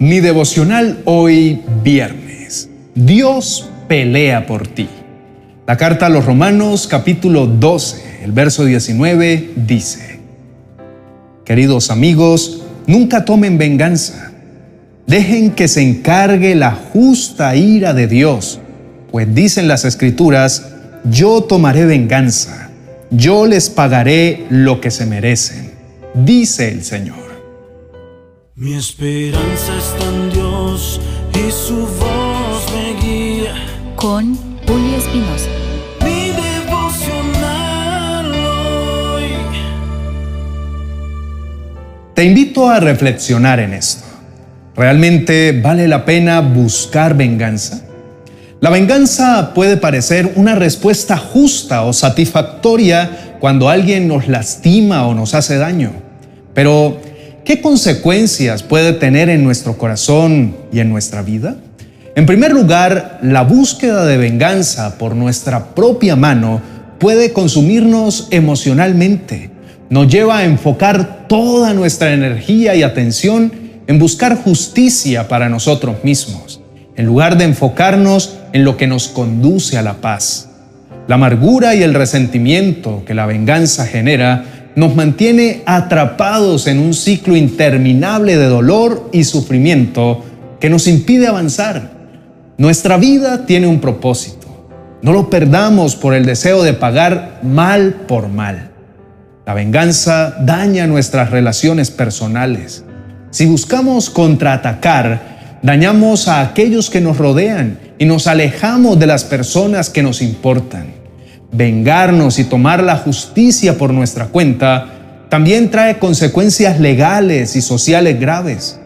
Mi devocional hoy viernes. Dios pelea por ti. La carta a los Romanos capítulo 12, el verso 19 dice, Queridos amigos, nunca tomen venganza. Dejen que se encargue la justa ira de Dios, pues dicen las escrituras, yo tomaré venganza, yo les pagaré lo que se merecen, dice el Señor. Mi esperanza está en Dios y su voz me guía. Con Julio Espinosa. Mi devocional hoy. Te invito a reflexionar en esto. ¿Realmente vale la pena buscar venganza? La venganza puede parecer una respuesta justa o satisfactoria cuando alguien nos lastima o nos hace daño. Pero, ¿qué consecuencias puede tener en nuestro corazón y en nuestra vida? En primer lugar, la búsqueda de venganza por nuestra propia mano puede consumirnos emocionalmente. Nos lleva a enfocar toda nuestra energía y atención en buscar justicia para nosotros mismos, en lugar de enfocarnos en lo que nos conduce a la paz. La amargura y el resentimiento que la venganza genera nos mantiene atrapados en un ciclo interminable de dolor y sufrimiento que nos impide avanzar. Nuestra vida tiene un propósito. No lo perdamos por el deseo de pagar mal por mal. La venganza daña nuestras relaciones personales. Si buscamos contraatacar, dañamos a aquellos que nos rodean y nos alejamos de las personas que nos importan. Vengarnos y tomar la justicia por nuestra cuenta también trae consecuencias legales y sociales graves.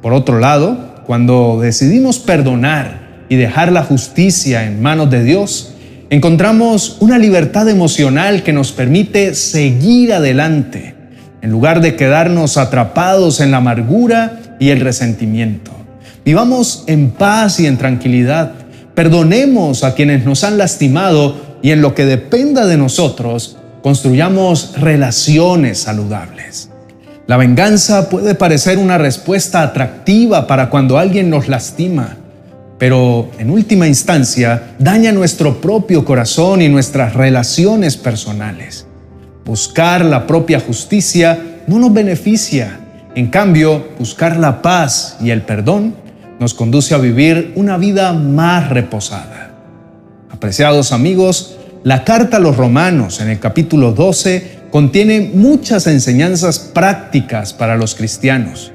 Por otro lado, cuando decidimos perdonar y dejar la justicia en manos de Dios, encontramos una libertad emocional que nos permite seguir adelante, en lugar de quedarnos atrapados en la amargura y el resentimiento. Vivamos en paz y en tranquilidad. Perdonemos a quienes nos han lastimado y en lo que dependa de nosotros, construyamos relaciones saludables. La venganza puede parecer una respuesta atractiva para cuando alguien nos lastima, pero en última instancia daña nuestro propio corazón y nuestras relaciones personales. Buscar la propia justicia no nos beneficia. En cambio, buscar la paz y el perdón nos conduce a vivir una vida más reposada. Apreciados amigos, la carta a los romanos en el capítulo 12 contiene muchas enseñanzas prácticas para los cristianos.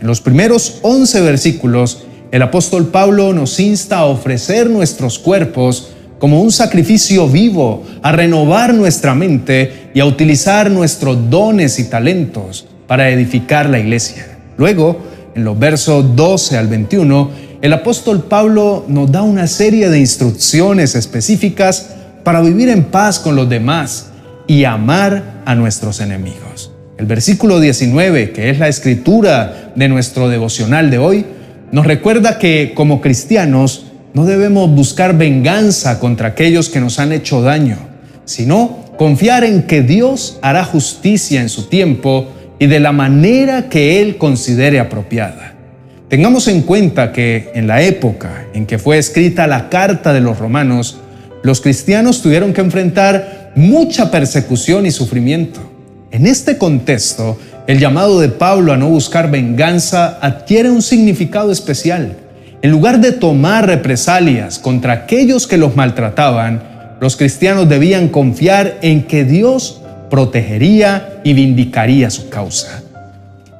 En los primeros 11 versículos, el apóstol Pablo nos insta a ofrecer nuestros cuerpos como un sacrificio vivo, a renovar nuestra mente y a utilizar nuestros dones y talentos para edificar la iglesia. Luego, en los versos 12 al 21, el apóstol Pablo nos da una serie de instrucciones específicas para vivir en paz con los demás y amar a nuestros enemigos. El versículo 19, que es la escritura de nuestro devocional de hoy, nos recuerda que como cristianos no debemos buscar venganza contra aquellos que nos han hecho daño, sino confiar en que Dios hará justicia en su tiempo y de la manera que Él considere apropiada. Tengamos en cuenta que en la época en que fue escrita la carta de los romanos, los cristianos tuvieron que enfrentar mucha persecución y sufrimiento. En este contexto, el llamado de Pablo a no buscar venganza adquiere un significado especial. En lugar de tomar represalias contra aquellos que los maltrataban, los cristianos debían confiar en que Dios protegería y vindicaría su causa.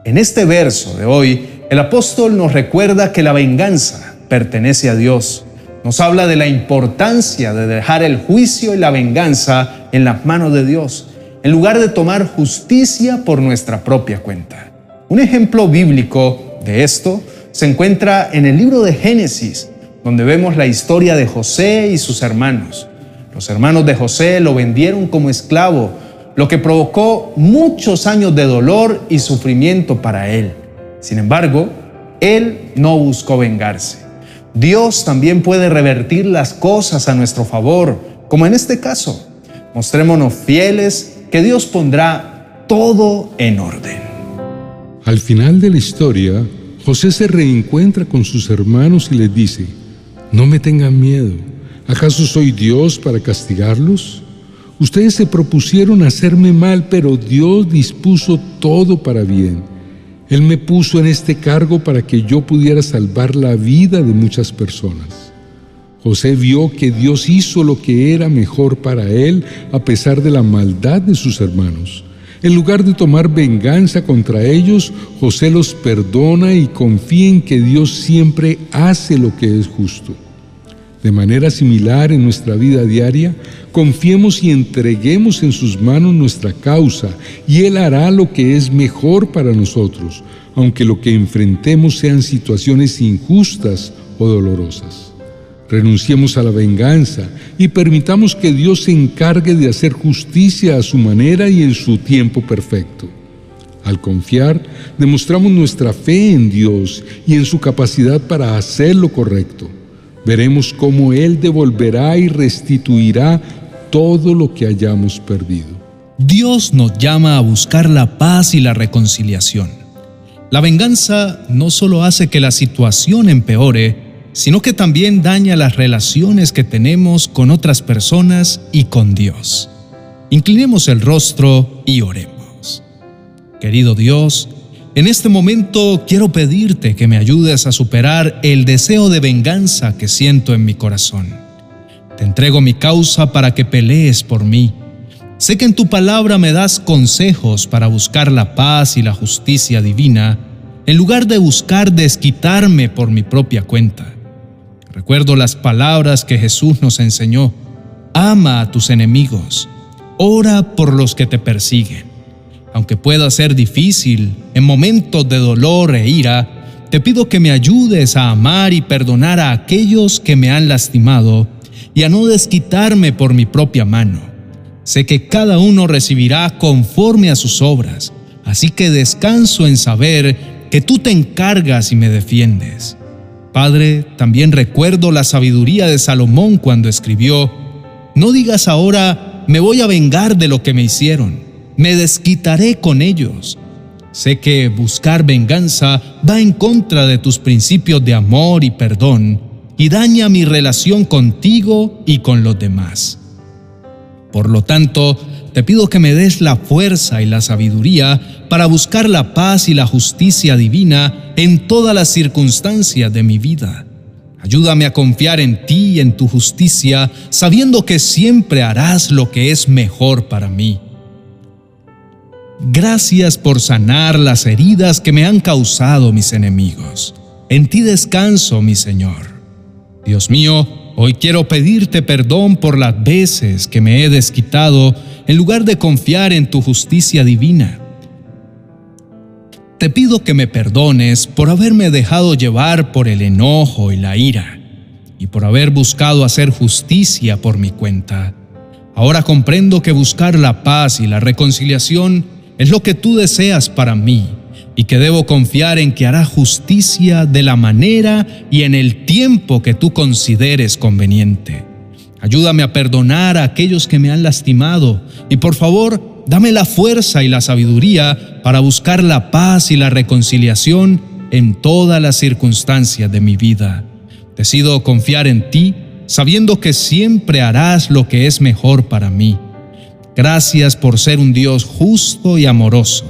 En este verso de hoy, el apóstol nos recuerda que la venganza pertenece a Dios. Nos habla de la importancia de dejar el juicio y la venganza en las manos de Dios, en lugar de tomar justicia por nuestra propia cuenta. Un ejemplo bíblico de esto se encuentra en el libro de Génesis, donde vemos la historia de José y sus hermanos. Los hermanos de José lo vendieron como esclavo lo que provocó muchos años de dolor y sufrimiento para él. Sin embargo, él no buscó vengarse. Dios también puede revertir las cosas a nuestro favor, como en este caso. Mostrémonos fieles que Dios pondrá todo en orden. Al final de la historia, José se reencuentra con sus hermanos y les dice, no me tengan miedo, ¿acaso soy Dios para castigarlos? Ustedes se propusieron hacerme mal, pero Dios dispuso todo para bien. Él me puso en este cargo para que yo pudiera salvar la vida de muchas personas. José vio que Dios hizo lo que era mejor para él a pesar de la maldad de sus hermanos. En lugar de tomar venganza contra ellos, José los perdona y confía en que Dios siempre hace lo que es justo. De manera similar en nuestra vida diaria, confiemos y entreguemos en sus manos nuestra causa y Él hará lo que es mejor para nosotros, aunque lo que enfrentemos sean situaciones injustas o dolorosas. Renunciemos a la venganza y permitamos que Dios se encargue de hacer justicia a su manera y en su tiempo perfecto. Al confiar, demostramos nuestra fe en Dios y en su capacidad para hacer lo correcto. Veremos cómo Él devolverá y restituirá todo lo que hayamos perdido. Dios nos llama a buscar la paz y la reconciliación. La venganza no solo hace que la situación empeore, sino que también daña las relaciones que tenemos con otras personas y con Dios. Inclinemos el rostro y oremos. Querido Dios, en este momento quiero pedirte que me ayudes a superar el deseo de venganza que siento en mi corazón. Te entrego mi causa para que pelees por mí. Sé que en tu palabra me das consejos para buscar la paz y la justicia divina, en lugar de buscar desquitarme por mi propia cuenta. Recuerdo las palabras que Jesús nos enseñó. Ama a tus enemigos, ora por los que te persiguen. Aunque pueda ser difícil, en momentos de dolor e ira, te pido que me ayudes a amar y perdonar a aquellos que me han lastimado y a no desquitarme por mi propia mano. Sé que cada uno recibirá conforme a sus obras, así que descanso en saber que tú te encargas y me defiendes. Padre, también recuerdo la sabiduría de Salomón cuando escribió, No digas ahora, me voy a vengar de lo que me hicieron me desquitaré con ellos. Sé que buscar venganza va en contra de tus principios de amor y perdón y daña mi relación contigo y con los demás. Por lo tanto, te pido que me des la fuerza y la sabiduría para buscar la paz y la justicia divina en todas las circunstancias de mi vida. Ayúdame a confiar en ti y en tu justicia, sabiendo que siempre harás lo que es mejor para mí. Gracias por sanar las heridas que me han causado mis enemigos. En ti descanso, mi Señor. Dios mío, hoy quiero pedirte perdón por las veces que me he desquitado en lugar de confiar en tu justicia divina. Te pido que me perdones por haberme dejado llevar por el enojo y la ira, y por haber buscado hacer justicia por mi cuenta. Ahora comprendo que buscar la paz y la reconciliación es lo que tú deseas para mí y que debo confiar en que hará justicia de la manera y en el tiempo que tú consideres conveniente. Ayúdame a perdonar a aquellos que me han lastimado y por favor, dame la fuerza y la sabiduría para buscar la paz y la reconciliación en todas las circunstancias de mi vida. Decido confiar en ti, sabiendo que siempre harás lo que es mejor para mí. Gracias por ser un Dios justo y amoroso.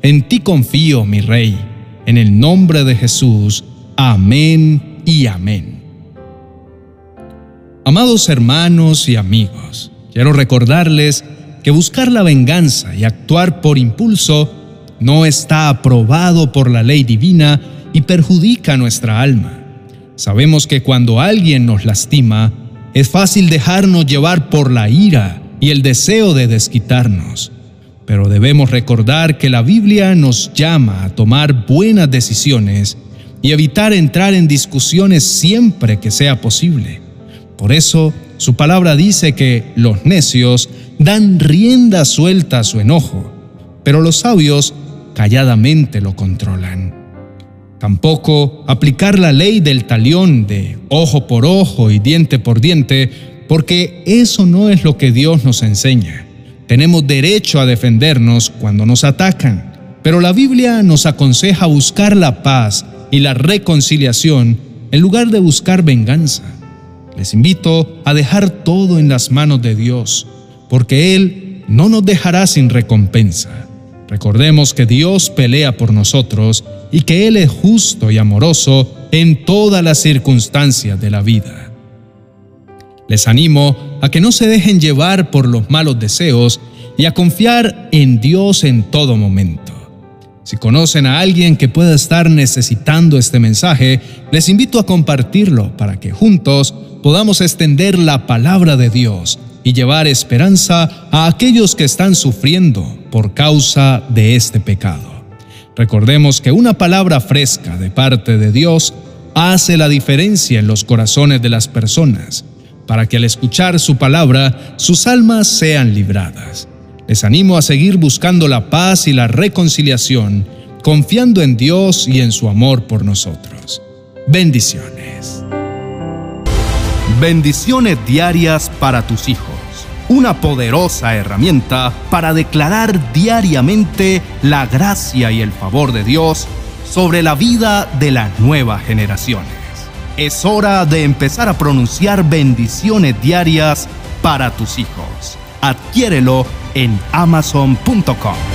En ti confío, mi Rey. En el nombre de Jesús. Amén y amén. Amados hermanos y amigos, quiero recordarles que buscar la venganza y actuar por impulso no está aprobado por la ley divina y perjudica nuestra alma. Sabemos que cuando alguien nos lastima, es fácil dejarnos llevar por la ira y el deseo de desquitarnos. Pero debemos recordar que la Biblia nos llama a tomar buenas decisiones y evitar entrar en discusiones siempre que sea posible. Por eso, su palabra dice que los necios dan rienda suelta a su enojo, pero los sabios calladamente lo controlan. Tampoco aplicar la ley del talión de ojo por ojo y diente por diente porque eso no es lo que Dios nos enseña. Tenemos derecho a defendernos cuando nos atacan, pero la Biblia nos aconseja buscar la paz y la reconciliación en lugar de buscar venganza. Les invito a dejar todo en las manos de Dios, porque Él no nos dejará sin recompensa. Recordemos que Dios pelea por nosotros y que Él es justo y amoroso en todas las circunstancias de la vida. Les animo a que no se dejen llevar por los malos deseos y a confiar en Dios en todo momento. Si conocen a alguien que pueda estar necesitando este mensaje, les invito a compartirlo para que juntos podamos extender la palabra de Dios y llevar esperanza a aquellos que están sufriendo por causa de este pecado. Recordemos que una palabra fresca de parte de Dios hace la diferencia en los corazones de las personas, para que al escuchar su palabra sus almas sean libradas. Les animo a seguir buscando la paz y la reconciliación, confiando en Dios y en su amor por nosotros. Bendiciones. Bendiciones diarias para tus hijos. Una poderosa herramienta para declarar diariamente la gracia y el favor de Dios sobre la vida de las nuevas generaciones. Es hora de empezar a pronunciar bendiciones diarias para tus hijos. Adquiérelo en amazon.com.